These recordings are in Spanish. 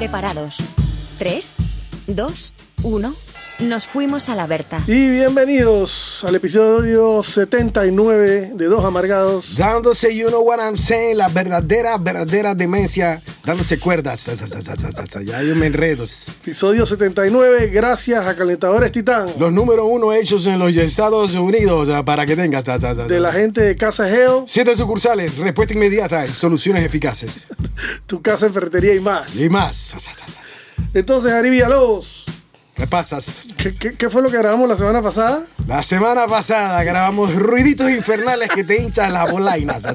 Preparados. 3, 2, 1. Nos fuimos a la Berta. Y bienvenidos al episodio 79 de Dos Amargados. Dándose, you know what I'm saying, la verdadera, verdadera demencia, dándose cuerdas. Ya yo me enredo. Episodio 79, gracias a Calentadores Titán. Los número uno hechos en los Estados Unidos, ah, para que tengas. De la gente de Casa Geo, Siete sucursales, respuesta inmediata y soluciones eficaces. tu casa en ferretería y más. Y más. Entonces, Ari Villalobos, ¿Qué pasa? ¿qué, qué, qué fue lo que grabamos la semana pasada? La semana pasada grabamos ruiditos infernales que te hinchan las bolainas.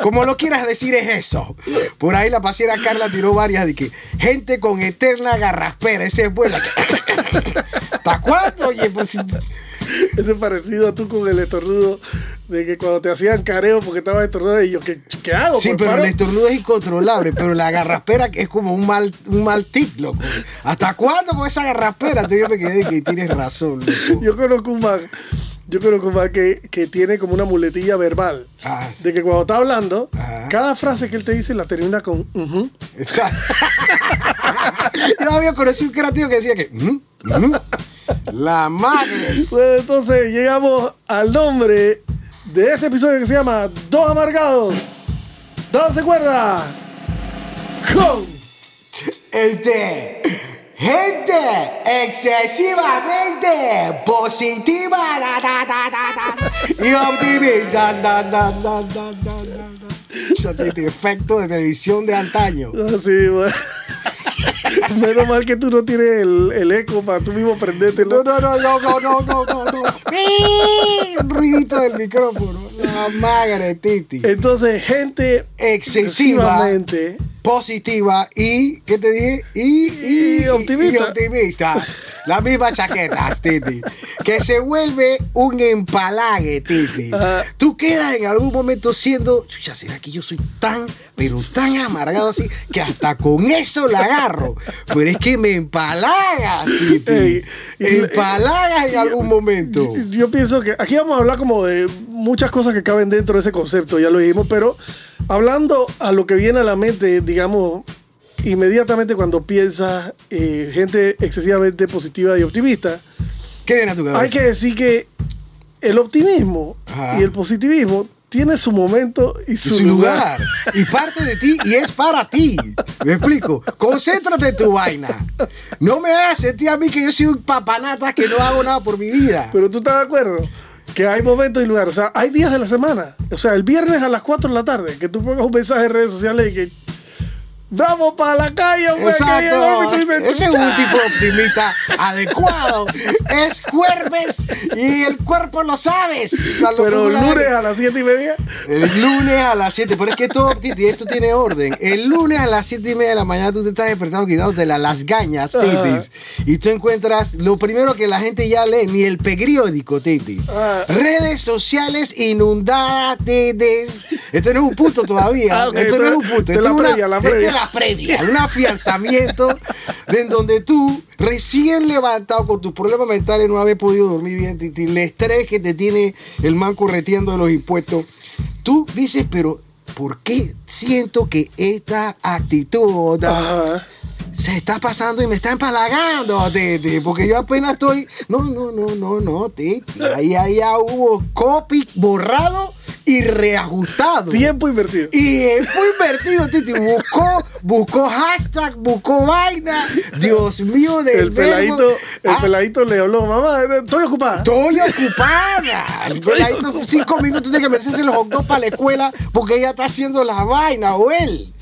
Como lo quieras decir es eso. Por ahí la pasiera Carla tiró varias de que gente con eterna garraspera. Ese es buena. ¿Hasta cuándo? Oye, pues, Ese parecido a tú con el estornudo de que cuando te hacían careo porque estabas estornudando y yo, ¿qué, qué hago? Sí, Pues, pero paro. el estornudo es incontrolable, pero la garraspera es como un mal, un mal tic, loco. ¿Hasta cuándo con esa garraspera? Entonces yo me quedé de que tienes razón, loco. Yo conozco un man, yo conozco un man que, que tiene como una muletilla verbal. Ah, sí. De que cuando está hablando, Ajá. cada frase que él te dice la termina con ujú. Exacto. Yo había conocido un creativo que decía que. La madre. Bueno, entonces llegamos al nombre de este episodio que se llama Dos Amargados. Dándose cuerda. Con. Este. Gente excesivamente positiva da, da, da, y optimista. Tiene efecto de televisión de antaño. Así, bueno. Menos mal que tú no tienes el, el eco para tú mismo prenderte. No, no, no, no, no, no, no, no. ruidito del micrófono. La madre, Titi. Entonces, gente excesiva, positiva y, ¿qué te dije? Y, y optimista. Y optimista. La misma chaqueta, Titi. Que se vuelve un empalague, Titi. Tú quedas en algún momento siendo, ya será que yo soy tan, pero tan amargado así, que hasta con eso la agarro. Pero es que me empalagas, Titi. Ey, empalagas en algún momento. Yo pienso que aquí vamos a hablar como de muchas cosas que caben dentro de ese concepto, ya lo dijimos, pero hablando a lo que viene a la mente, digamos, inmediatamente cuando piensas eh, gente excesivamente positiva y optimista, ¿Qué viene a tu cabeza? hay que decir que el optimismo Ajá. y el positivismo tiene su momento y su lugar. lugar. Y parte de ti y es para ti. ¿Me explico? Concéntrate en tu vaina. No me hagas sentir a mí que yo soy un papanata que no hago nada por mi vida. Pero tú estás de acuerdo que hay momentos y lugares. O sea, hay días de la semana. O sea, el viernes a las 4 de la tarde, que tú pongas un mensaje en redes sociales y que. ¡Vamos para la calle, que primer Ese es un chucha". tipo optimista adecuado. Es jueves y el cuerpo lo sabes. Pero el lunes de- a las 7 y media. El lunes a las 7, pero es que todo, Titi, esto tiene orden. El lunes a las 7 y media de la mañana tú te estás despertando quitándote la- las gañas, Ajá. Titis. Y tú encuentras lo primero que la gente ya lee, ni el periódico, Titi. Ah. Redes sociales inundadas, Titis. Esto no es un punto todavía. Ah, no es un punto. es una, previa, la previa. La previa, un afianzamiento de en donde tú, recién levantado con tus problemas mentales, no haber podido dormir bien, el estrés que te tiene el man correteando de los impuestos, tú dices, pero ¿por qué siento que esta actitud Ajá. se está pasando y me está empalagando, Titi? Porque yo apenas estoy, no, no, no, no, no, Titi, ahí, ahí ya hubo copy borrado y reajustado. Tiempo invertido. Y fue invertido, Titi. Buscó, buscó hashtag, buscó vaina. Dios mío, del El verbo. peladito, el Ah, peladito le habló, mamá, estoy ocupada. Estoy ocupada. El peladito cinco minutos de que meterse los hot para la escuela porque ella está haciendo la vaina o él.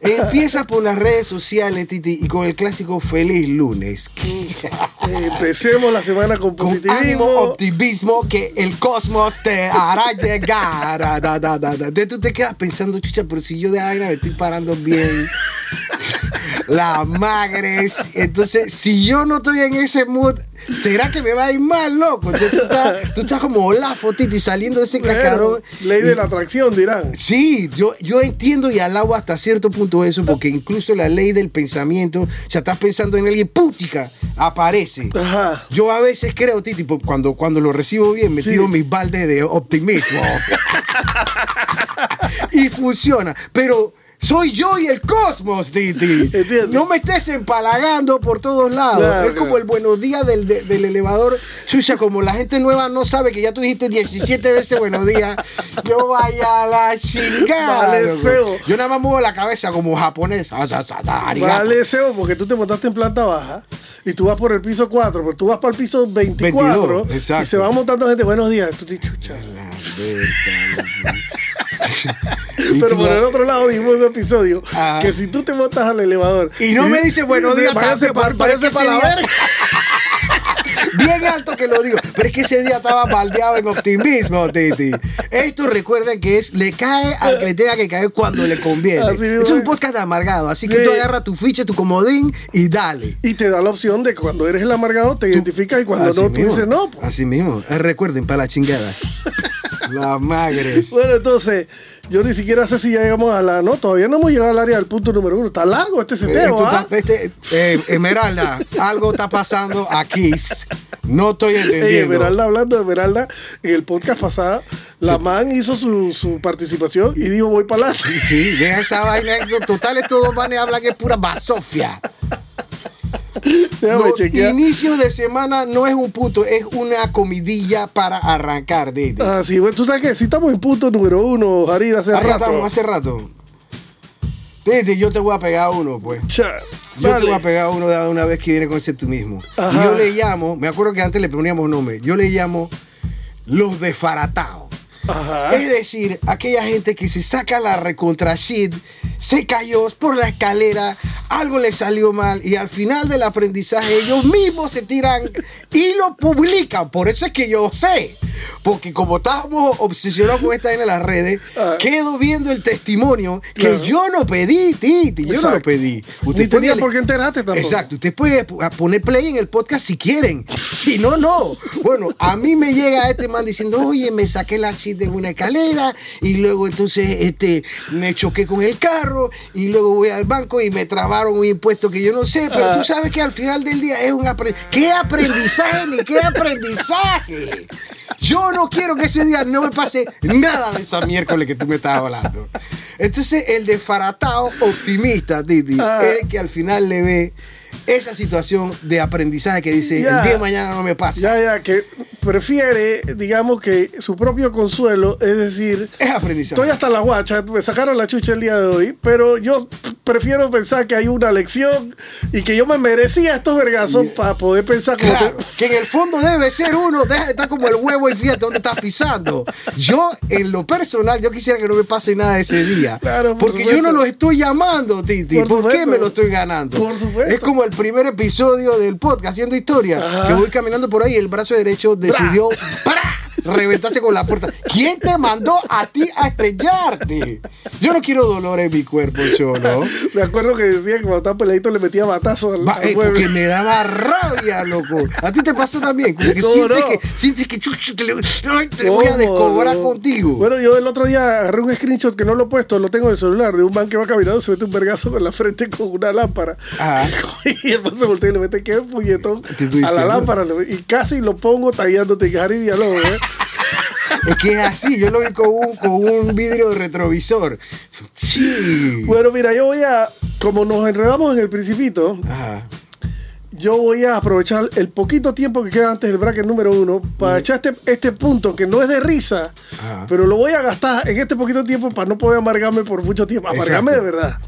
Empieza por las redes sociales, Titi, y con el clásico feliz lunes. Empecemos la semana con Con ánimo, positivismo. optimismo, que el cosmos te hará llegar. Da, da, da, da. Entonces tú te quedas pensando, chucha, pero si yo de vaina me estoy parando bien. La magres. Entonces, si yo no estoy en ese mood, ¿será que me va a ir mal, loco? Entonces, tú, estás, tú estás como la Titi, saliendo de ese cacarón. Bueno, ley de la atracción, dirán. Sí, yo, yo entiendo y alabo hasta cierto punto eso, porque incluso la ley del pensamiento, o sea, estás pensando en alguien, putica, aparece. Ajá. Yo a veces creo, Titi, cuando, cuando lo recibo bien, me Sí. tiro mis baldes de optimismo. y funciona. Pero soy yo y el cosmos, Titi. No me estés empalagando por todos lados. Claro, es como claro. el buenos días del, de- del elevador. Sucia, como la gente nueva no sabe que ya tú dijiste 17 veces buenos días. Yo vaya a la chingada. Vale, feo. Yo nada más muevo la cabeza como japonés. Ah. Vale, Seo, porque tú te montaste en planta baja y tú vas por el piso 4, pero tú vas para el piso 24 22, exacto. y se va montando gente. Buenos días. Tú te chucha. Pero por el otro lado dijimos en un episodio Ajá. que si tú te montas al elevador Y no me dice buenos días, también, para pero váyase es que pa' la ese día- verga. Bien alto que lo digo, pero es que ese día estaba baldeado en optimismo, Titi. Esto recuerden que es, le cae al que le tenga que caer cuando le conviene. Esto es un podcast amargado, así que Sí. tú agarras tu ficha, tu comodín y dale. Y te da la opción de cuando eres el amargado te identificas y cuando no, tú dices no. pues. Así mismo. Eh, recuerden, para las chingadas. Las magres. Bueno, entonces, yo ni siquiera sé si ya llegamos a la. No, todavía no hemos llegado al área del punto número uno. Está largo este Eh, seteo, ¿ah? este, eh, Esmeralda, algo está pasando aquí. No estoy Ey, entendiendo. Esmeralda, hablando de Esmeralda, en el podcast pasado, la man hizo su, su participación y dijo: Voy para adelante. Sí, sí, deja esa vaina. Total, estos dos manes hablan que es pura basofia. Déjame Los chequear. inicios de semana no es un punto, es una comidilla para arrancar, Didi. Ah, sí, bueno, tú sabes que si estamos en punto número uno, Jarid, hace Ahí rato. estamos, hace rato. Didi, yo te voy a pegar uno, pues. Cha, Yo dale. te voy a pegar uno de una vez que viene con ese optimismo. Y yo le llamo, me acuerdo que antes le poníamos nombre, yo le llamo los desfaratados. Es decir, aquella gente que se saca la recontra shit, se cayó por la escalera, algo le salió mal y al final del aprendizaje ellos mismos se tiran y lo publican. Por eso es que yo sé. Porque como estábamos obsesionados con esta en las redes, Ah. quedo viendo el testimonio que Claro. yo no pedí, Titi. Yo no lo pedí. Ni puede tenía por qué enterarte tampoco. Exacto. Usted puede poner play en el podcast si quieren. Si no, no. Bueno, a mí me llega este man diciendo, oye, me saqué la shit de una escalera y luego entonces este, me choqué con el carro y luego voy al banco y me trabaron un impuesto que yo no sé. Pero Ah. tú sabes que al final del día es un aprendizaje. ¿Qué aprendizaje ni qué aprendizaje? Yo no quiero que ese día no me pase nada de esa miércoles que tú me estabas hablando. Entonces, el desfaratado optimista, Titi, Ah. es que al final le ve esa situación de aprendizaje que dice, Ya. el día de mañana no me pasa. Ya, ya, que prefiere, digamos, que su propio consuelo, es decir, Es aprendizaje. estoy hasta la guacha, me sacaron la chucha el día de hoy, pero yo prefiero pensar que hay una lección y que yo me merecía estos vergazos para poder pensar como Claro, que- que en el fondo debe ser uno, deja de estar como el huevo y fíjate dónde estás pisando. Yo, en lo personal, yo quisiera que no me pase nada ese día. Claro, por porque supuesto. yo no lo estoy llamando, Titi. Por ¿Por, qué me lo estoy ganando? Por supuesto. Es como el primer episodio del podcast, haciendo historia, Ajá. que voy caminando por ahí y el brazo derecho decidió ¡pra! Reventarse con la puerta. ¿Quién te mandó a ti a estrellarte? Yo no quiero dolor en mi cuerpo, cholo. Me acuerdo que decía que cuando estaba peladito le metía batazo al, al eh, porque me daba rabia, loco. A ti te pasó también. Como que No, sientes no. que sientes que chuchu, te, voy a ¿Cómo, descobrar no? contigo. Bueno, yo el otro día agarré un screenshot que no lo he puesto, lo tengo en el celular, de un man que va caminando, se mete un vergazo con la frente con una lámpara. Ajá. Y el man se voltea y le mete que puñetón a la lámpara. Y casi lo pongo tallándote Harry Villalobos, ¿eh? Es que es así. Yo lo vi con un, con un vidrio de retrovisor. Sí. Bueno, mira, yo voy a, como nos enredamos en el principito, Ajá. yo voy a aprovechar el poquito tiempo que queda antes del bracket número uno para echar este, este punto que no es de risa, Ajá. pero lo voy a gastar en este poquito tiempo para no poder amargarme por mucho tiempo. Amargarme de Exacto. verdad.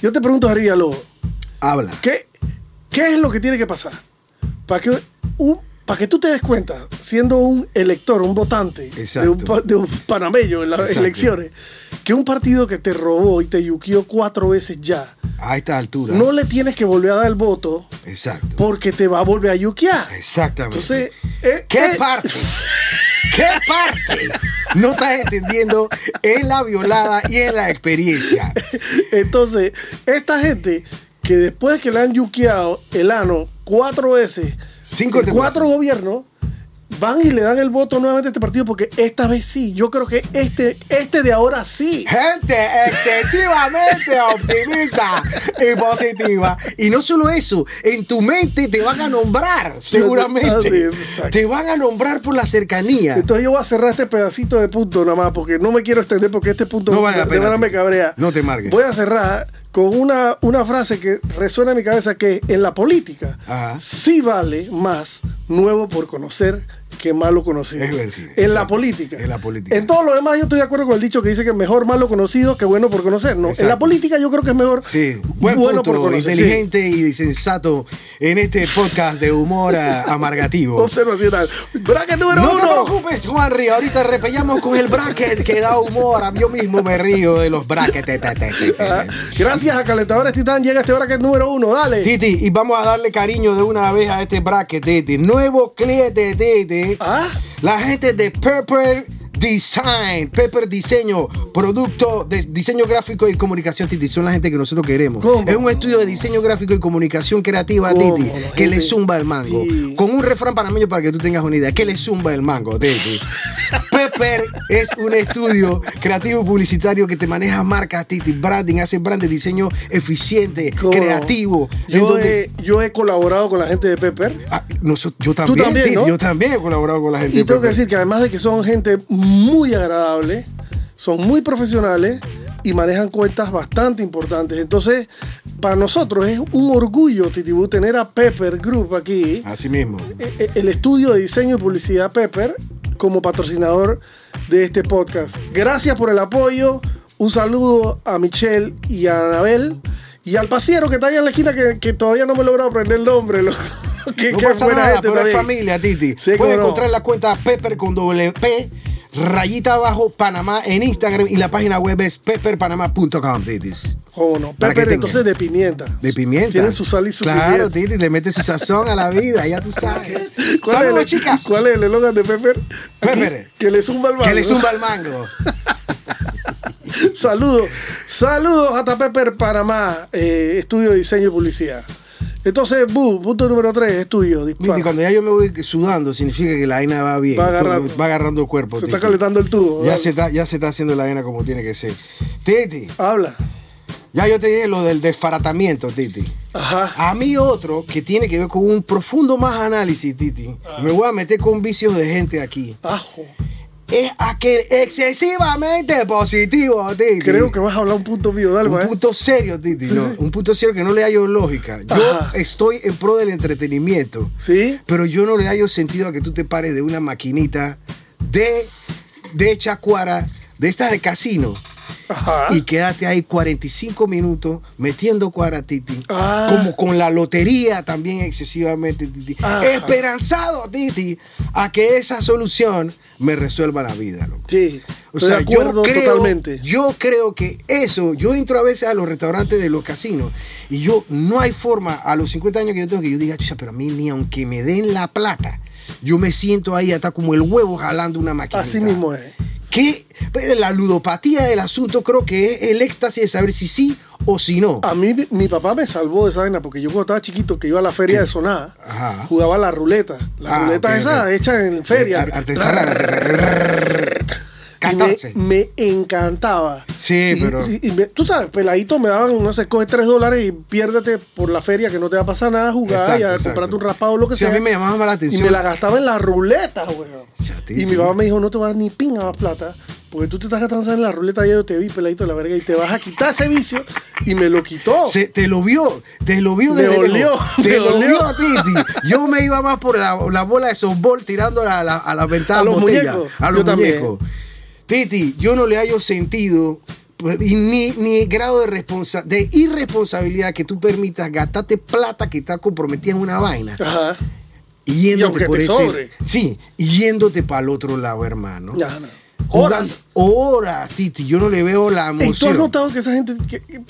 Yo te pregunto, Harry Villalobos, Habla. ¿qué, ¿qué es lo que tiene que pasar para que, un, para que tú te des cuenta, siendo un elector, un votante de un, pa- de un panameño en las Exacto. elecciones, que un partido que te robó y te yuquió cuatro veces ya, A esta altura. no le tienes que volver a dar el voto Exacto. porque te va a volver a yuquear. Exactamente. Entonces, eh, ¿Qué eh, parte? ¿Qué parte no estás entendiendo en la violada y en la experiencia? Entonces, esta gente que después que le han yuqueado el ano cuatro veces, Cinco en cuatro gobiernos, van y le dan el voto nuevamente a este partido porque esta vez sí. Yo creo que este, este de ahora sí. Gente excesivamente optimista y positiva. Y no solo eso, en tu mente te van a nombrar, seguramente. Te van a nombrar por la cercanía. Entonces yo voy a cerrar este pedacito de punto nada más porque no me quiero extender porque este punto No vale la de me cabrea. No te margues. Voy a cerrar con una, una frase que resuena en mi cabeza que en la política Ajá. sí vale más nuevo por conocer que malo conocido. Es sí, en la política. En la política. En todo lo demás yo estoy de acuerdo con el dicho que dice que mejor malo conocido que bueno por conocer. No, en la política yo creo que es mejor Sí, buen bueno punto, por conocer. sí. inteligente y sensato en este podcast de humor amargativo. Observacional. Bracket número No te uno. preocupes, Juanri. Ahorita repellamos con el bracket que da humor. Yo mismo me río de los brackets. Ah, Gracias a Calentadores Titán llega este bracket número uno. Dale. Titi, y vamos a darle cariño de una vez a este bracket, Titi. Nuevo cliente, Titi. Ah. La gente de Pepper Design, Pepper Diseño, producto de diseño gráfico y comunicación, Titi. Son la gente que nosotros queremos. ¿Cómo? Es un estudio de diseño gráfico y comunicación creativa, ¿Cómo? Titi, que le zumba el mango. Sí. Con un refrán panameño para que tú tengas una idea, que le zumba el mango, Titi. Pepper es un estudio creativo publicitario que te maneja marcas, Titi, branding, hace branding, diseño eficiente, creativo. Yo he, yo he colaborado con la gente de Pepper. Ah, yo también, también, Titi, ¿no? yo también he colaborado con la gente Y de tengo que Pepper. decir que además de que son gente muy agradable, son muy profesionales y manejan cuentas bastante importantes. Entonces, para nosotros es un orgullo, Titibú, tener a Pepper Group aquí, Así mismo. eh, eh, el estudio de diseño y publicidad Pepper, como patrocinador de este podcast. Gracias por el apoyo. Un saludo a Michelle y a Anabel. Y al pasiero que está ahí en la esquina que, que todavía no me he logrado aprender el nombre. loco. que, No que pasa buena nada, gente pero es familia, Titi. Sí, Puedes no. encontrar la cuenta Pepper con doble P, rayita abajo, Panamá en Instagram y la página web es pepperpanamá.com, Titi. ¿Cómo no? Para Pepper entonces de pimienta. De pimienta. Tienen su sal y su Claro, pimienta. Titi, le metes su sazón a la vida, ya tú sabes. ¿Cuál es Saludos, chicas. ¿Cuál es el eslogan de Pepper? Pepper. Que le zumba el mango. Que le zumba el mango. Saludos. Saludos hasta Pepper Panamá, eh, estudio de diseño y publicidad. Entonces, Bu, punto número 3, estudio. dispara. Titi, cuando ya yo me voy sudando, significa que la vaina va bien. Va agarrando. Va agarrando el cuerpo. Se está calentando el tubo. Ya se, está, ya se está haciendo la vaina como tiene que ser. Titi, Habla. ya yo te dije lo del desfaratamiento, Titi. Ajá. A mí otro que tiene que ver con un profundo más análisis, Titi. Me voy a meter con vicios de gente aquí. Ajo. Es aquel excesivamente positivo, Titi. Creo que vas a hablar un punto mío. Dale, un pues. punto serio, Titi. No, un punto serio que no le hallo lógica. Yo Ajá. estoy en pro del entretenimiento. ¿Sí? Pero yo no le hallo sentido a que tú te pares de una maquinita de, de chacuara, de estas de casino, Ajá. y quédate ahí 45 minutos metiendo cuara, Titi. Ah. Como con la lotería también excesivamente, Titi. Esperanzado, Titi, a que esa solución me resuelva la vida, loco. Sí. O sea, de acuerdo yo creo, totalmente. Yo creo que eso, yo entro a veces a los restaurantes de los casinos y yo no hay forma a los 50 años que yo tengo que yo diga, chucha, pero a mí ni aunque me den la plata, yo me siento ahí hasta como el huevo jalando una máquina. Así mismo es. Que pero la ludopatía del asunto creo que es el éxtasis de saber si sí o si no. A mí, mi- papá me salvó de esa vaina porque yo cuando estaba chiquito, que iba a la feria de Soná, Ajá. jugaba la ruleta. La Ah, ruleta esa hecha en feria. Ar- artesanal. Y me, 14. me encantaba. Sí, Y- pero- y- y me- tú sabes, peladito me daban, no sé, coge 3 dólares y piérdete por la feria que no te va a pasar nada, jugar Exacto, y a exacto. comprarte un raspado o lo que Sí, sea. a mí me llamaba más la Y atención. me la gastaba en la ruleta, weón. Y mi papá me dijo, no te vas a ni pinga más plata, porque tú te estás gastando en la ruleta, ya yo te vi, peladito de la verga, y te vas a quitar ese vicio. Y me lo quitó. Se- te lo vio, te lo vio Me desde olió, lejos. Te lo olió. a Titi. Yo me iba más por la, la bola de softball tirando a la, a la ventana A los muñecos. A Yo los también. Titi, yo no le hallo sentido y ni, ni grado de, responsa- de irresponsabilidad que tú permitas gastarte plata que está comprometida en una vaina Ajá. y Y yéndote aunque por ese. Sí, y yéndote para el otro lado, hermano. Jugando- Horas. Horas, Titi. Yo no le veo la Y tú has emoción. notado que esa gente, que-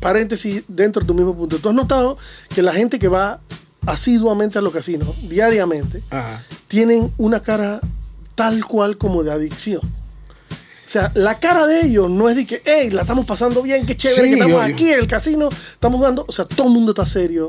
paréntesis, dentro de tu mismo punto, tú has notado que la gente que va asiduamente a los casinos, diariamente, Ajá. tienen una cara tal cual como de adicción. O sea, la cara de ellos no es de que, hey, la estamos pasando bien, qué chévere Sí, que estamos obvio. aquí en el casino, estamos jugando. O sea, todo el mundo está serio.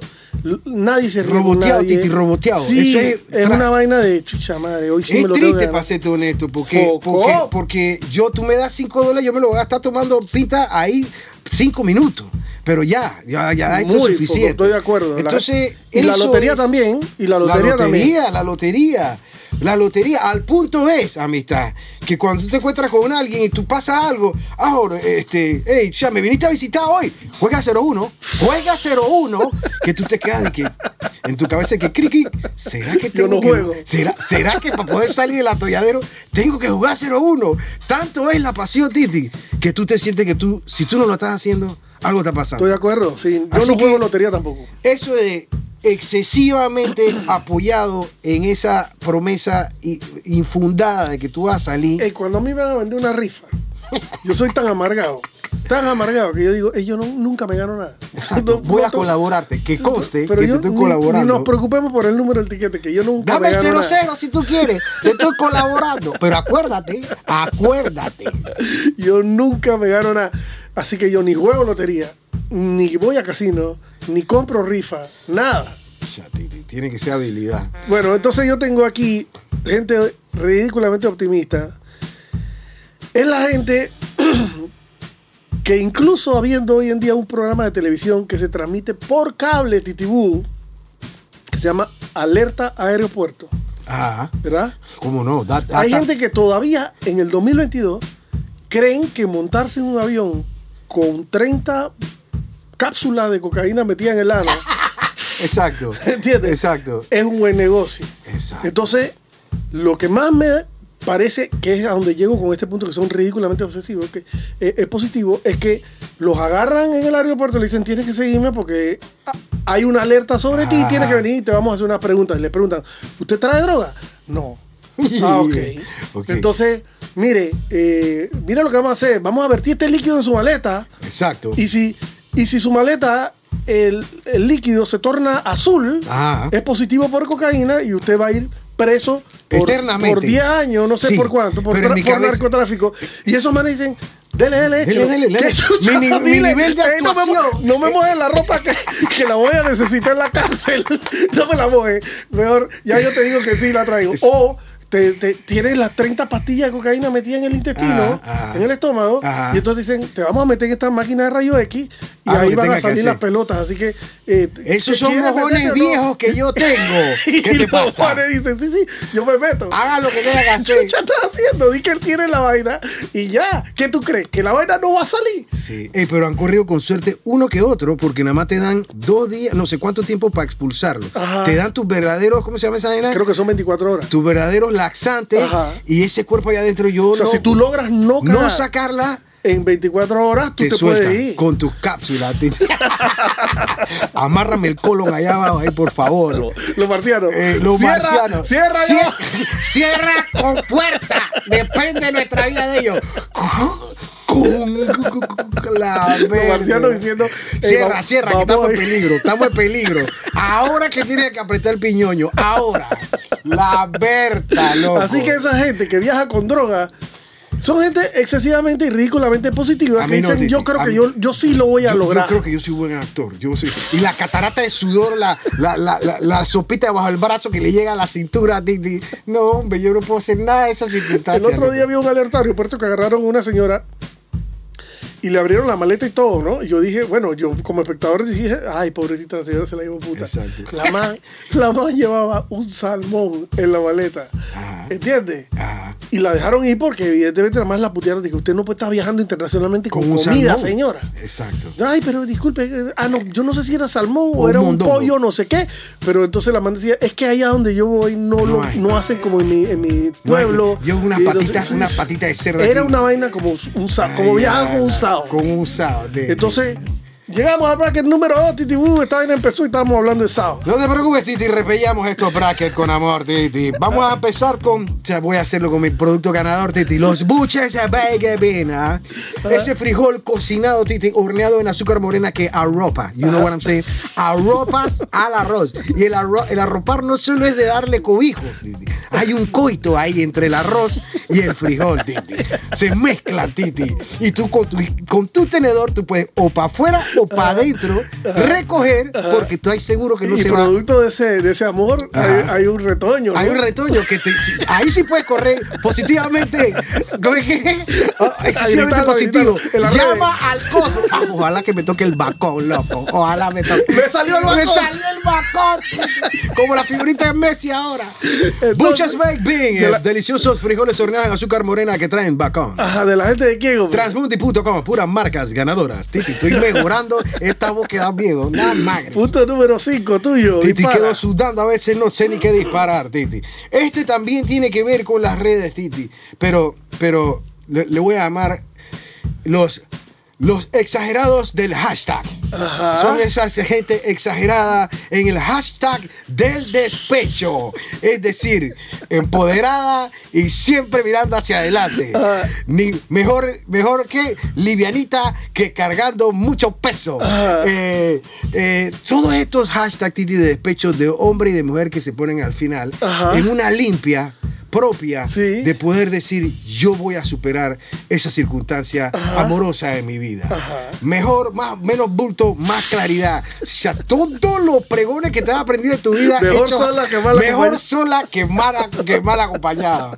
Nadie se ríe. Roboteado. Titi, roboteado. Sí, Eso es, una vaina de chucha madre. Hoy sí es me lo triste, para serte honesto, porque, porque, porque yo, tú me das 5 dólares, yo me lo voy a estar tomando pinta ahí 5 minutos. Pero ya, ya, ya, esto es suficiente. poco, estoy de acuerdo. La- Entonces, y la lotería es- también, y la lotería también. lotería, la lotería. La lotería, al punto es, amistad, que cuando tú te encuentras con alguien y tú pasas algo, ahora, este, hey, ya me viniste a visitar hoy, juega 01, juega 01, que tú te quedas de que en tu cabeza que criqui, ¿será que Yo tengo no que- juego. ¿será, ¿Será que para poder salir del atolladero tengo que jugar 01? Tanto es la pasión, Titi, que tú te sientes que tú, si tú no lo estás haciendo, algo está pasando. Estoy de acuerdo. sí. Yo Así no juego lotería tampoco. Eso de excesivamente apoyado en esa promesa infundada de que tú vas a salir. Ey, cuando a mí me van a vender una rifa, yo soy tan amargado, tan amargado que yo digo, "Ey, yo no- nunca me gano nada. Exacto, No- voy no a colaborarte, que conste Pero que yo te estoy ni- colaborando. Ni nos preocupemos por el número del tiquete, que yo nunca Dame me el gano 00 nada. si tú quieres, te estoy colaborando. Pero acuérdate, acuérdate. Yo nunca me gano nada. Así que yo ni juego lotería, ni voy a casino, ni compro rifa, nada. Ya, Tiene que ser habilidad. Bueno, entonces yo tengo aquí gente ridículamente optimista. Es la gente que incluso habiendo hoy en día un programa de televisión que se transmite por cable Titibú, que se llama Alerta Aeropuerto, Ah, ¿verdad? ¿cómo no? Da- da- Hay da- gente que todavía en el 2022 creen que montarse en un avión con 30 cápsulas de cocaína metidas en el ano Exacto. ¿Entiendes? Exacto. es un buen negocio. Exacto. Entonces, lo que más me parece que es a donde llego con este punto, que son ridículamente obsesivos, que eh, es positivo, es que los agarran en el aeropuerto y le dicen, tienes que seguirme porque hay una alerta sobre ti, tienes que venir y te vamos a hacer unas preguntas. Y le preguntan, ¿usted trae droga? No. Ah, ok. Ok. Entonces, mire, eh, mira lo que vamos a hacer. Vamos a vertir este líquido en su maleta. Exacto. Y si, y si su maleta, el, el líquido se torna azul, es positivo por cocaína y usted va a ir preso por, Eternamente. por 10 años, no sé Sí, por cuánto, por, por cabeza- narcotráfico. Y esos manes dicen, dele, dele, Dele, dele, dele. Mi ni- mi nivel de "Ey, no me actuación". No me mojes la ropa que, que la voy a necesitar en la cárcel. No me la mojes. Mejor, ya yo te digo que sí la traigo. O te, te- tienes las 30 pastillas de cocaína metidas en el intestino, Ajá, ajá. en el estómago, Ajá. y entonces dicen, te vamos a meter en esta máquina de rayos X y Ah, ahí van a salir las pelotas. Así que. eh, Esos ¿tú son mojones no? viejos que yo tengo. ¿Qué y te los pasa? dicen, sí, sí, yo me meto. Haga lo que tenga que hacer. ¿Qué estás haciendo? Di que él tiene la vaina y ya. ¿Qué tú crees? ¿Que la vaina no va a salir? Sí, pero han corrido con suerte uno que otro, porque nada más te dan dos días, no sé cuánto tiempo para expulsarlo. Te dan tus verdaderos, ¿cómo se llama esa vaina? Creo que son 24 horas. Tus verdaderos Ajá. y ese cuerpo allá adentro yo O sea, no, si tú logras no no sacarla, en 24 horas, tú te, te, puedes ir. con tus cápsulas. Amárrame el colon allá abajo, ahí, por favor. Los marcianos. Eh, los Cierra, marcianos. Cierra ya. Cier- Cierra con puerta. Depende de nuestra vida de ellos. La Los diciendo, "Ey, Cierra, vamos- cierra, que estamos en ir". peligro. Estamos en peligro. Ahora que tiene que apretar el piñoño. Ahora. La Berta, loco. Así que esa gente que viaja con droga son gente excesivamente y ridículamente positiva que no, dicen, yo creo que mí- yo, yo sí lo voy a Yo- lograr. Yo creo que yo soy buen actor. Yo soy- Y la catarata de sudor, la, la, la, la, sopita debajo del brazo que le llega a la cintura. di- di- No, hombre, yo no puedo hacer nada de esas circunstancias. El otro día vi un alertario, puesto que agarraron a una señora y le abrieron la maleta y todo, ¿no? Y yo dije, bueno, yo como espectador dije, ay, pobrecita la señora se la llevó puta. Exacto. La man, la man llevaba un salmón en la maleta. Ajá. ¿Entiendes? Ah, Y la dejaron ir porque evidentemente nada más la putearon. Dije, usted no puede estar viajando internacionalmente con, con comida, salmón. señora. Exacto. Ay, pero disculpe, eh, ah, no, yo no sé si era salmón o Un era un mondongo. pollo, no sé qué. Pero entonces la man decía, es que allá donde yo voy no, No lo, no hacen como en mi, en mi pueblo. yo una patita- entonces, una patita de cerdo Era aquí. una vaina como un como viajar con un ala, sao. Con un sao. de- Entonces, Llegamos al bracket número 2, Titi Boo. Esta vaina empezó y estábamos hablando de Sao. No te preocupes, Titi, repellamos estos brackets con amor, Titi. Vamos a empezar con. O sea, voy a hacerlo con mi producto ganador, Titi. Los buches de bean, ¿ah? Ese frijol cocinado, Titi, horneado en azúcar morena que arropa. You know what I'm saying? Arropas al arroz. Y el, arro- el arropar no solo es de darle cobijos, Titi. Hay un coito ahí entre el arroz y el frijol, Titi. Se mezclan, Titi. Y tú con tu, con tu tenedor, tú puedes o para afuera o para adentro recoger, porque tú estás seguro que no y se va producto de ese, de ese amor, hay, hay un retoño. hay un retoño que te, ahí sí puedes correr positivamente. ¿Cómo es que? Oh, excesivamente positivo. Llama al coso. Ah, ojalá que me toque el bacón, loco. Ojalá me toque. Me salió el Me bacón. salió el bacón. Como la figurita de Messi ahora. Entonces, Muchas baked bean, de la- deliciosos frijoles horneados en azúcar morena que traen bacón. Ajá, de la gente de Kiego. Transmundi.com, puras marcas ganadoras. Titi, estoy mejorando esta voz que da miedo. Nada más. Punto número 5 tuyo. Titi dispara. quedó sudando, a veces no sé ni qué disparar, Titi. Este también tiene que ver con las redes, Titi. Pero, pero le, le voy a llamar los, los exagerados del hashtag. Ajá. Son esa gente exagerada en el hashtag del despecho. Es decir, empoderada y siempre mirando hacia adelante. Ajá. Ni mejor, mejor que livianita que cargando mucho peso. Ajá. Eh, eh, todos estos hashtags Titi, de despecho de hombre y de mujer que se ponen al final Ajá. en una limpia propia Sí. de poder decir yo voy a superar esa circunstancia Ajá. amorosa de mi vida. Ajá. Mejor, más, menos bulto, más claridad. O sea, todos los pregones que te has aprendido en tu vida. Mejor hechos- sola que mal Mejor sola que mal, que mal acompañada.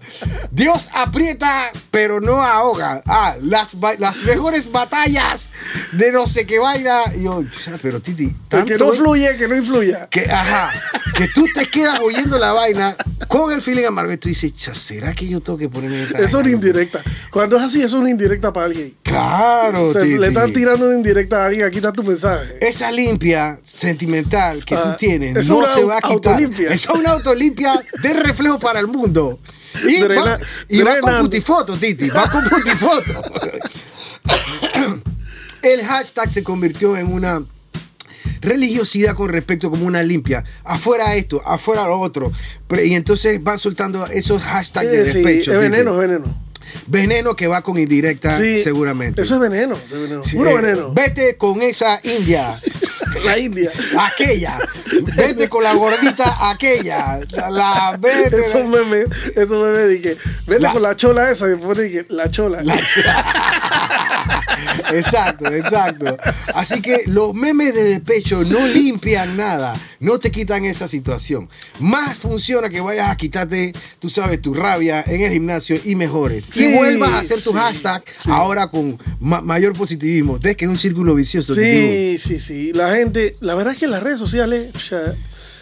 Dios aprieta, pero no ahoga. Ah, las, las mejores batallas de no sé qué vaina. Yo, o sea, pero Titi, Que no es- fluye, que no influya. que, ajá, que tú te quedas oyendo la vaina con el feeling amargo y tú dices, "Cha, ¿será que yo tengo que ponerme esta Es una vaina?" indirecta. Cuando es así, es una indirecta para alguien. Claro, O sea, le están tirando una indirecta a alguien. Aquí está tu mensaje. Esa limpia sentimental que Ah, tú tienes es no una se va a quitar. autolimpia. Es una autolimpia de reflejo para el mundo. Y, va, Drena- y va con putifoto, Titi. Va con putifoto. el hashtag se convirtió en una religiosidad con respecto como una limpia. Afuera esto, afuera lo otro. Y entonces van soltando esos hashtags de Eh, sí, despecho. es veneno, es veneno. Veneno que va con indirecta, Sí, seguramente. Eso es veneno. eso es veneno. Puro eh, veneno. Vete con esa india. La India. aquella. Vete con la gordita aquella. La, vete. Esos memes, esos memes de que vete La- con la chola esa y pone que la chola. La- exacto, exacto. Así que los memes de despecho no limpian nada, no te quitan esa situación. Más funciona que vayas a quitarte, tú sabes, tu rabia en el gimnasio y mejores. Sí, y vuelvas a hacer tu sí, hashtag ahora con ma- mayor positivismo. Ves que es un círculo vicioso. Sí, sí, sí. La gente, la verdad es que las redes sociales,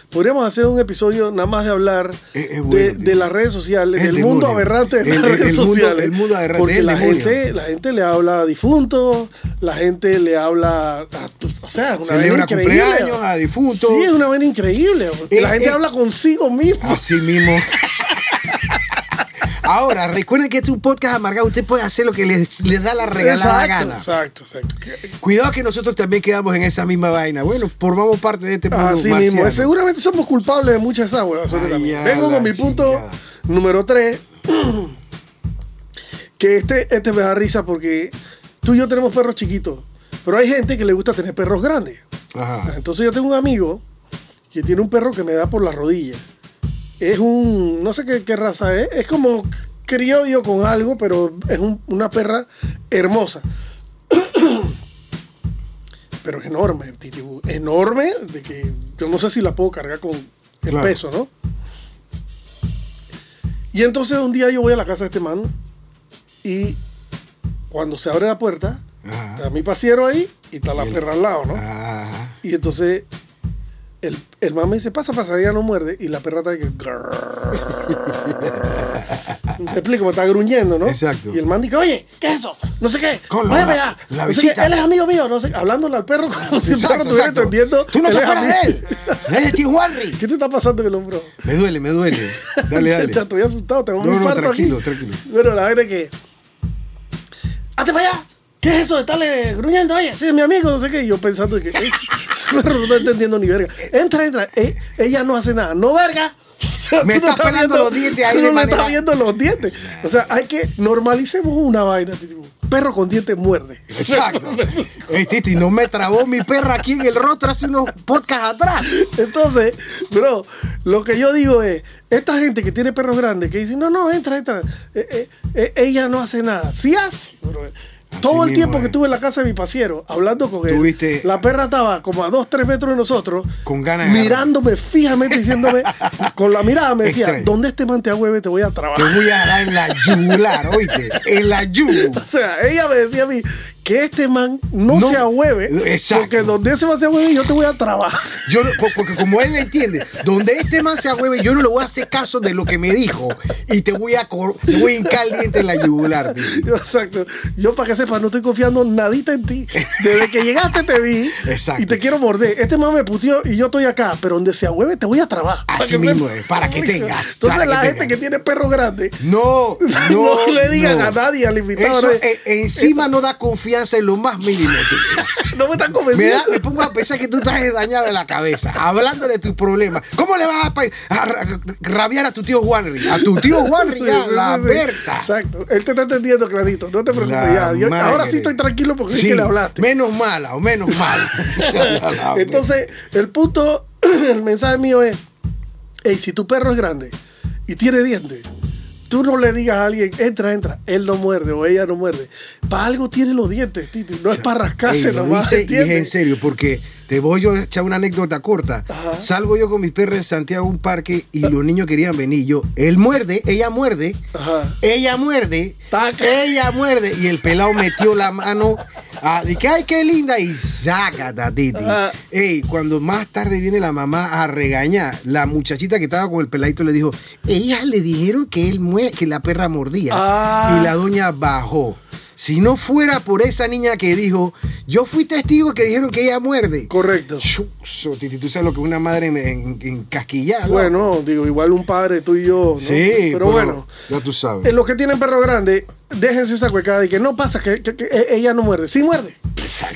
podríamos hacer un episodio nada más de hablar de, bueno, tío. de las redes sociales, Es el del mundo aberrante de las el- redes el mundo- sociales. el mundo aberrante, Porque la demonio. gente, la gente le habla a difuntos, la gente le habla a, o sea, es una Celebra increíble. cumpleaños, a difuntos. Sí, es una vaina increíble. Eh, la gente eh, habla consigo mismo. Así mismo. Ahora, recuerden que este es un podcast amargado. Usted puede hacer lo que les, les da la regalada gana. exacto, exacto. Cuidado que nosotros también quedamos en esa misma vaina. Bueno, formamos parte de este mundo Así marciano. mismo. Seguramente somos culpables de muchas ya Vengo con mi punto chingada. número 3. Que este, este me da risa porque tú y yo tenemos perros chiquitos. Pero hay gente que le gusta tener perros grandes. Ajá. Entonces yo tengo un amigo que tiene un perro que me da por las rodillas. Es un, no sé qué, qué raza es, es como criollo con algo, pero es un- una perra hermosa. pero es enorme, Titibu. Enorme, de que yo no sé si la puedo cargar con el Claro. peso, ¿no? Y entonces un día yo voy a la casa de este man y cuando se abre la puerta, Ajá. está mi pasiero ahí y está la perra al lado, ¿no? Ajá. Y entonces el, el man me dice, pasa, pasa, ella no muerde. Y la perra está que... Me explico, me está gruñendo, ¿no? Exacto. Y el man dice, oye, ¿qué es eso? No sé qué. Con la- allá. la No sé qué, visita. Él es amigo mío, no sé, hablándole al perro como si el perro estuviera entendiendo. Tú no te acuerdas de él. Es de tío Henry. ¿Qué te está pasando en el hombro? Me duele, me duele. Dale, dale. Estoy asustado, tengo un No, no, infarto tranquilo, aquí. tranquilo. Bueno, la verdad es que... ¡Hazte para allá! ¿Qué es eso de estarle gruñendo? Oye, ese es mi amigo, no sé qué. Y yo pensando que "Ey, ese perro no está entendiendo ni verga. Entra, entra. E- ella no hace nada. No, verga. Me estás pelando los dientes ahí tú de no manera- estás viendo los dientes. O sea, hay que normalicemos una vaina. tipo, perro con dientes muerde. Exacto. Ey, Titi, no me trabó mi perra aquí en el rostro hace unos podcasts atrás. Entonces, bro, lo que yo digo es, esta gente que tiene perros grandes, que dicen, no, no, entra, entra, eh, eh, eh, ella no hace nada. Sí hace, bro. Todo el tiempo es. que estuve en la casa de mi pasiero, hablando con él, Tuviste- la perra estaba como a dos, tres metros de nosotros, Con ganas de mirándome fijamente, diciéndome, con la mirada me decía, Extraño. ¿dónde este man te ahueve? Te voy a Te trabajar. voy a dar en la yugular, oíste. En la yugu. O sea, ella me decía a mí que este man no, No, se ahueve, exacto. porque donde ese man se ahueve yo te voy a trabajar. Yo porque como él entiende, donde este man se agüeve, yo no le voy a hacer caso de lo que me dijo. Y te voy a, te voy a hincar en la yugular. tío. Exacto. Yo para que sepas, no estoy confiando nadita en ti. Desde que llegaste te vi Exacto. y te quiero morder. Este man me puteó y yo estoy acá, pero donde se ahueve te voy a trabar. Así que mismo me- es, para que tengas, Entonces para que la gente tengas. que tiene perros grandes, No, no. No le digan no. a nadie, al invitado, Eso eh, encima no da confianza en lo más mínimo. tío. no me están Me, da, convenciendo. me pongo a pensar que tú estás dañado en la cabeza, hablando de tus problemas. ¿Cómo le vas a, rabiar a tu tío Juanri? A tu tío Juanri ya, la. Berta. Exacto. Él te está entendiendo clarito. No te preocupes ya. Yo- ahora sí estoy tranquilo porque sí Sí, que le hablaste. Menos mala o menos mal. Entonces, el punto, el mensaje mío es, hey, si tu perro es grande y tiene dientes, tú no le digas a alguien, entra, entra, él no muerde o ella no muerde. Para algo tiene los dientes, Titi, no es para rascarse Ey, nomás, dice y es ¿entiendes? en serio, porque te voy yo a echar una anécdota corta. Ajá. Salgo yo con mis perros de Santiago a un parque y los niños querían venir. Yo, él muerde, ella muerde, Ajá. ella muerde, Taca. ella muerde. Y el pelado metió la mano, a, de que ay, qué linda, y saca, Titi. Ey, cuando más tarde viene la mamá a regañar, la muchachita que estaba con el peladito le dijo, ellas le dijeron que él mue- que la perra mordía. Ah. Y la doña bajó. Si no fuera por esa niña que dijo, yo fui testigo que dijeron que ella muerde. Correcto. Chuzo, Titi, tú sabes lo que una madre en, en. Bueno, digo, igual un padre, tú y yo. ¿no? Sí, pero bueno. Ya tú sabes. En los que tienen perro grande, déjense esa cuecada y que no pasa, que, que- que ella no muerde. Sí muerde. Sí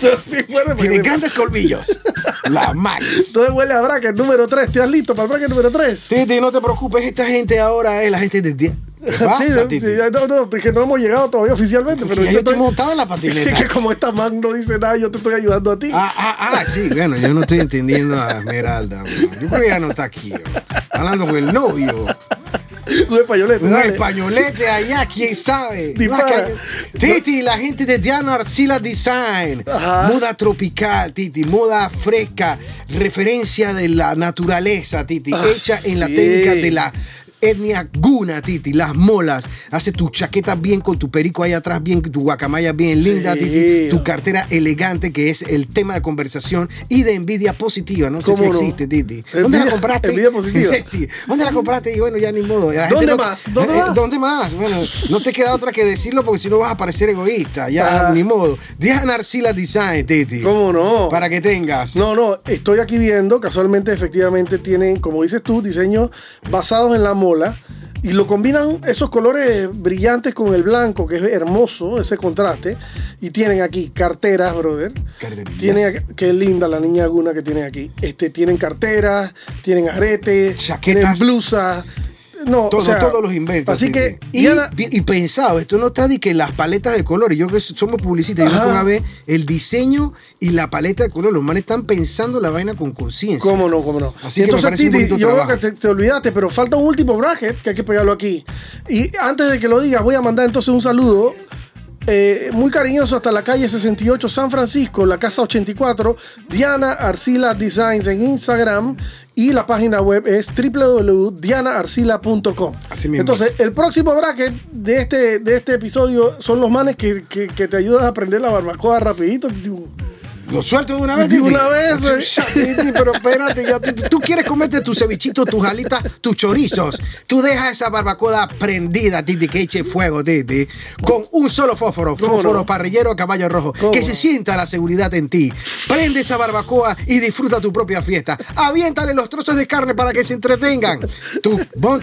muerde. Tiene grandes colmillos. la Max. Entonces huele a bracket número 3. ¿Estás listo para el bracket número 3? Titi, no te preocupes, esta gente ahora es la gente de... ¿Qué pasa, sí, no, no, es que no hemos llegado todavía oficialmente, pero yo yo estoy montado en la Es patineta. que como esta man no dice nada, yo te estoy ayudando a ti. Ah, ah, ah, sí, bueno, yo no estoy entendiendo a Esmeralda. bro. Yo creo que ya no está aquí. bro. Hablando con el novio. Un españolete, Un dale. españolete allá, quién sabe. Dispara. Titi, la gente de Diana Arcila Design. Ajá. Moda tropical, Titi. Moda fresca. Referencia de la naturaleza, Titi. Ah, hecha en la técnica de la etnia guna, Titi. Las molas. Hace tu chaqueta bien con tu perico ahí atrás, bien, tu guacamaya bien linda, Sí. Titi. Tu cartera elegante, que es el tema de conversación y de envidia positiva. No sé si existe, Titi. ¿Dónde la compraste? envidia positiva. Sí, sí. ¿Dónde la compraste? Y bueno, ya ni modo. La ¿Dónde no- más? ¿Dónde Eh, más? ¿Dónde más? Bueno, no te queda otra que decirlo porque si no vas a parecer egoísta. Ya, Ajá. ni modo. Diana Arcila Design, Titi. ¿Cómo no? Para que tengas. No, no, estoy aquí viendo, casualmente, efectivamente, tienen, como dices tú, diseños basados en la mola. Y lo combinan esos colores brillantes con el blanco, que es hermoso, ese contraste. Y tienen aquí carteras, brother. Tienen, qué linda la niña Guna que tienen aquí. Este, tienen carteras, tienen aretes, Chaquetas. tienen blusas. No, Todo- o sea, todos los inventos. Así que, Y, Diana- y pensado, esto no está de que las paletas de colores. Yo que somos publicistas, yo Ajá. pongo a ver el diseño y la paleta de colores. Los manes están pensando la vaina con conciencia. ¿Cómo no? ¿Cómo no? Así que entonces, Titi, yo veo trabajo. que te, te olvidaste, pero falta un último bracket que hay que pegarlo aquí. Y antes de que lo digas, voy a mandar entonces un saludo eh, muy cariñoso hasta la calle 68 San Francisco, la casa 84, Diana Arcila Designs en Instagram. Y la página web es www.dianaarcila.com. Así mismo. Entonces, el próximo bracket de este, de este episodio son los manes que, que- que te ayudan a aprender la barbacoa rapidito. Lo suelto de una vez. De una vez, pero espérate, ya tú, tú quieres comerte tu cevichito, tus alitas, tus chorizos. Tú dejas esa barbacoa prendida, Titi, que eche fuego, Titi, con un solo fósforo, ¿Cómo fósforo no? parrillero caballo rojo. ¿Cómo Que se sienta la seguridad en ti. Prende esa barbacoa y disfruta tu propia fiesta. Aviéntale los trozos de carne para que se entretengan. Tú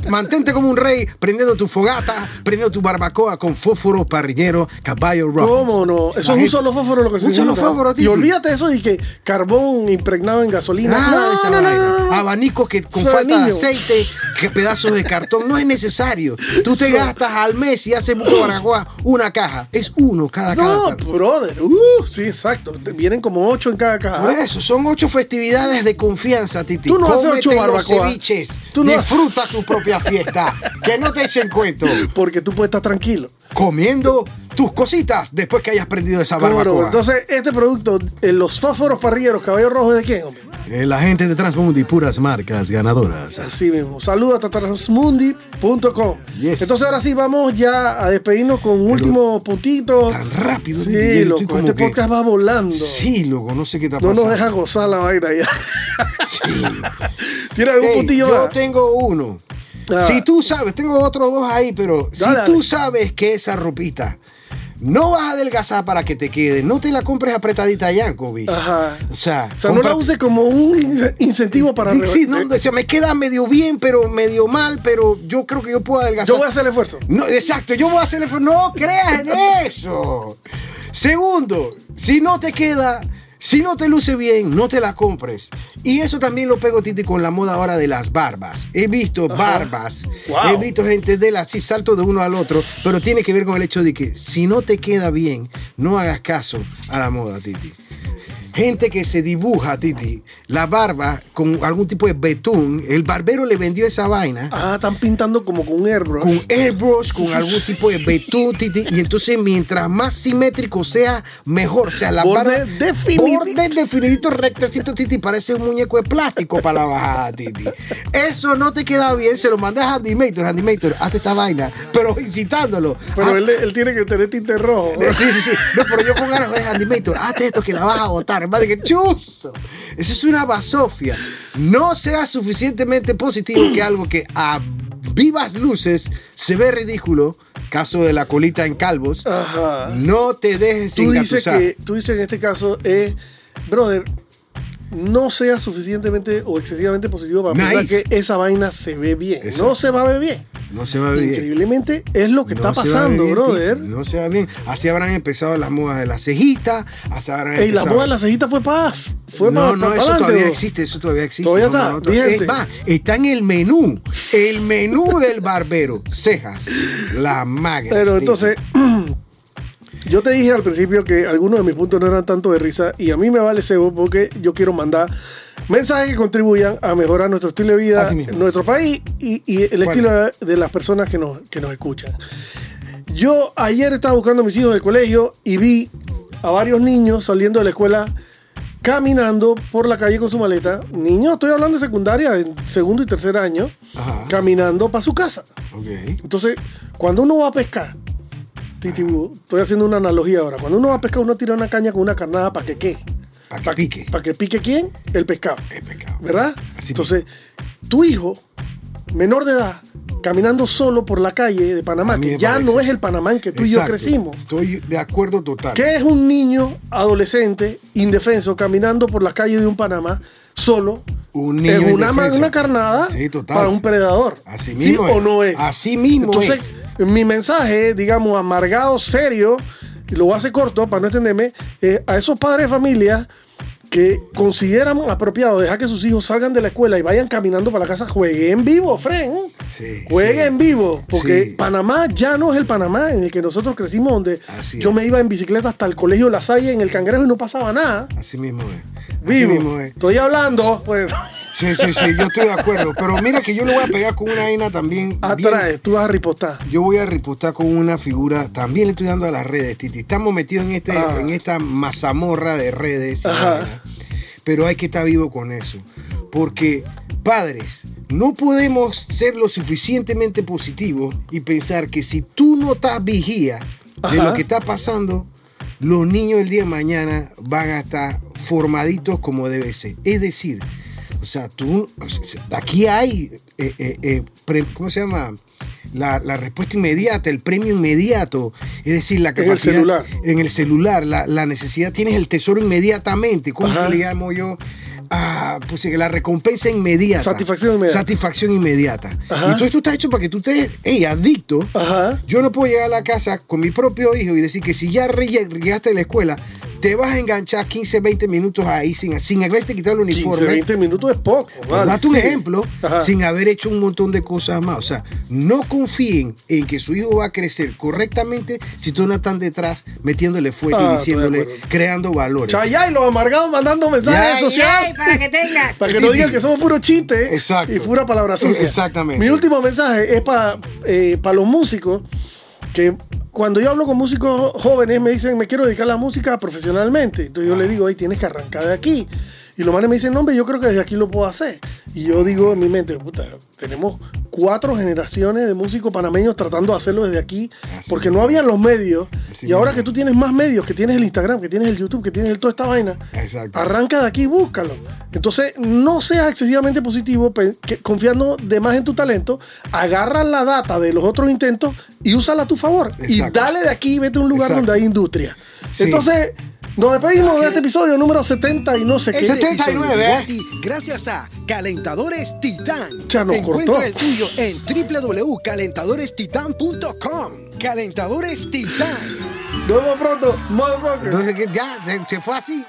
mantente como un rey, prendiendo tu fogata, prendiendo tu barbacoa con fósforo parrillero, caballo rojo. ¿Cómo no? Eso La es un solo fósforo lo que Un solo fósforo, Y Titi. Olvídate eso de que carbón impregnado en gasolina. Nada de esa no, no, vaina. no, no. Abanicos que con de falta de aceite, que pedazos de cartón, no es necesario. Tú te gastas al mes y haces buco barbacoa una caja. Es uno cada No, caja. brother. Uh, sí, exacto. Te- Vienen como ocho en cada caja. Por eso, son ocho festividades de confianza, Titi. Tú no haces ocho barbacoa. ceviches. Tú no- Disfruta tu propia fiesta. que no te echen cuento. Porque tú puedes estar tranquilo. Comiendo tus cositas después que hayas prendido esa ¿Cómo no? barbacoa. Entonces, este producto, eh, los fósforos parrilleros, caballo rojo, ¿es de quién, hombre? Eh, la gente de Transmundi, puras marcas ganadoras. Así mismo. Saludos a transmundi.com. Yes. Entonces, ahora sí, vamos ya a despedirnos con un último puntito. Tan rápido. Sí, yo loco. Este que- podcast va volando. Sí, loco, no sé qué está No pasando. nos deja gozar la vaina ya. Sí. ¿Tiene algún Ey, puntillo yo más? tengo uno. Ah. Si tú sabes, tengo otros dos ahí, pero Dale, si tú dale. sabes que esa ropita no vas a adelgazar para que te quede, no te la compres apretadita ya, Kobe. Ajá. O sea, O sea, no la use como un in- incentivo para... Sí, no, o sea, me queda medio bien, pero medio mal, pero yo creo que yo puedo adelgazar. Yo voy a hacer el esfuerzo. No, exacto, yo voy a hacer el No creas en eso. Segundo, si no te queda, si no te luce bien, no te la compres. Y eso también lo pego, Titi, con la moda ahora de las barbas. He visto barbas, Wow. he visto gente de las, sí, salto de uno al otro, pero tiene que ver con el hecho de que si no te queda bien, no hagas caso a la moda, Titi. Gente que se dibuja, Titi, la barba con algún tipo de betún. El barbero le vendió esa vaina Ah, están pintando como con airbrush. con airbrush, con algún tipo de betún, titi, y entonces mientras más simétrico sea, mejor. O sea, la Borde barba- definidito. Borde definidito, rectecito, titi, parece un muñeco de plástico para la bajada, titi. Eso no te queda bien, se lo mandas a Handymator, Handymator, hazte esta vaina, pero incitándolo. Pero Ah, él, él tiene que tener tinte rojo. Sí, sí, sí. No, pero yo con ganas de Handymator, hazte esto que la vas a botar. De que chuzo. Eso es una basofia. No sea suficientemente positivo que algo que a vivas luces se ve ridículo, caso de la colita en calvos, Ajá. no te dejes Tú dices que, tú dices en este caso, eh, brother, no sea suficientemente o excesivamente positivo para pensar que esa vaina se ve bien. Exacto. No se va a ver bien. No se va bien. Increíblemente es lo que No está pasando, bien, brother. No se va bien. Así habrán empezado las modas de la cejita. Así habrán Ey, la empezado- moda de la cejita fue para fue no, pa- no, pa- eso todavía bro. existe, eso todavía existe. Todavía No, está, no. Es más, está en el menú, el menú del barbero, cejas, la magna. Pero entonces, yo te dije al principio que algunos de mis puntos no eran tanto de risa y a mí me vale cebo porque yo quiero mandar mensajes que contribuyan a mejorar nuestro estilo de vida, nuestro país y, y el estilo de las personas que nos, que nos escuchan. Yo ayer estaba buscando a mis hijos del colegio y vi a varios niños saliendo de la escuela caminando por la calle con su maleta. Niños, estoy hablando de secundaria, en segundo y tercer año, Ajá. caminando para su casa. Entonces, cuando uno va a pescar, Titi, estoy haciendo una analogía ahora. Cuando uno va a pescar, uno tira una caña con una carnada para que qué. Para que pique. Para que pique quién? El pescado. Es pecado. ¿Verdad? Así Entonces, tu hijo, menor de edad, caminando solo por la calle de Panamá, que ya parece. no es el Panamá en que tú y yo crecimos. Estoy de acuerdo total. ¿Qué es un niño adolescente indefenso caminando por las calles de un Panamá solo Un niño en una, carnada Sí, para un predador? Así ¿Sí mismo o es. no es? Así mismo Entonces, mi mensaje, digamos, amargado, serio, lo voy a hacer corto para no extenderme, eh, a esos padres de familia que consideran apropiado dejar que sus hijos salgan de la escuela y vayan caminando para la casa, jueguen vivo, Fren. Sí, Jueguen sí. vivo, porque Sí. Panamá ya no es el Panamá en el que nosotros crecimos, donde Así yo es. me iba en bicicleta hasta el colegio La Salle en el Cangrejo y no pasaba nada. Así mismo es. Así Vivo. mismo es. Estoy hablando, bueno, Sí, sí, sí, yo estoy de acuerdo. Pero mira que yo le voy a pegar con una vaina también. bien- atrás, tú vas a ripostar. Yo voy a ripostar con una figura, también le estoy dando a las redes, Titi. Estamos metidos en, este, Ah. en esta mazamorra de redes. Ajá. Pero hay que estar vivo con eso. Porque, padres, no podemos ser lo suficientemente positivos y pensar que si tú no estás vigía de lo que está pasando, los niños del día de mañana van a estar formaditos como debe ser. Es decir, o sea, tú, aquí hay, eh, eh, eh, pre- ¿cómo se llama? La, la respuesta inmediata, el premio inmediato, es decir, la el capacidad celular. en el celular, la, la necesidad, tienes el tesoro inmediatamente, ¿cómo Ajá. le llamo yo? Ah, pues que la recompensa inmediata. Satisfacción inmediata. Satisfacción inmediata. Ajá. Y todo esto está hecho para que tú estés, hey, adicto. Ajá. Yo no puedo llegar a la casa con mi propio hijo y decir que si ya llegaste a la escuela, te vas a enganchar 15, 20 minutos ahí sin, sin haberte quitado el 15, uniforme. 20 minutos es poco. vale. Date un Sí. ejemplo Ajá. sin haber hecho un montón de cosas más. O sea, no confíen en que su hijo va a crecer correctamente si tú no están detrás metiéndole fuerte Ah, y diciéndole, creando valores. Chayay, los amargados mandando mensajes sociales. para que tengas. Para que no digan que somos puro chiste Exacto. y pura palabra sucia. Exactamente. Mi último mensaje es para los músicos que cuando yo hablo con músicos jóvenes me dicen me quiero dedicar a la música profesionalmente. Entonces yo les digo, hey, tienes que arrancar de aquí. Y los manes me dicen, no, hombre, yo creo que desde aquí lo puedo hacer. Y yo digo en mi mente, puta, tenemos cuatro generaciones de músicos panameños tratando de hacerlo desde aquí, Así porque no habían los medios. Así y ahora que tú tienes más medios, que tienes el Instagram, que tienes el YouTube, que tienes el, toda esta vaina, Exacto. arranca de aquí y búscalo. Entonces, no seas excesivamente positivo, que- confiando de más en tu talento, agarra la data de los otros intentos y úsala a tu favor. Y dale de aquí y vete a un lugar Exacto. donde hay industria. Sí. Entonces, nos despedimos de este episodio número 70 y no sé qué. Este 79, episodio llegó ¿eh? gracias a Calentadores Titán. Ya nos Encuentra cortó. el tuyo en www.calentadorestitan.com. Calentadores Titán. Nos vemos pronto, motherfucker. Entonces, ya, se, se fue así.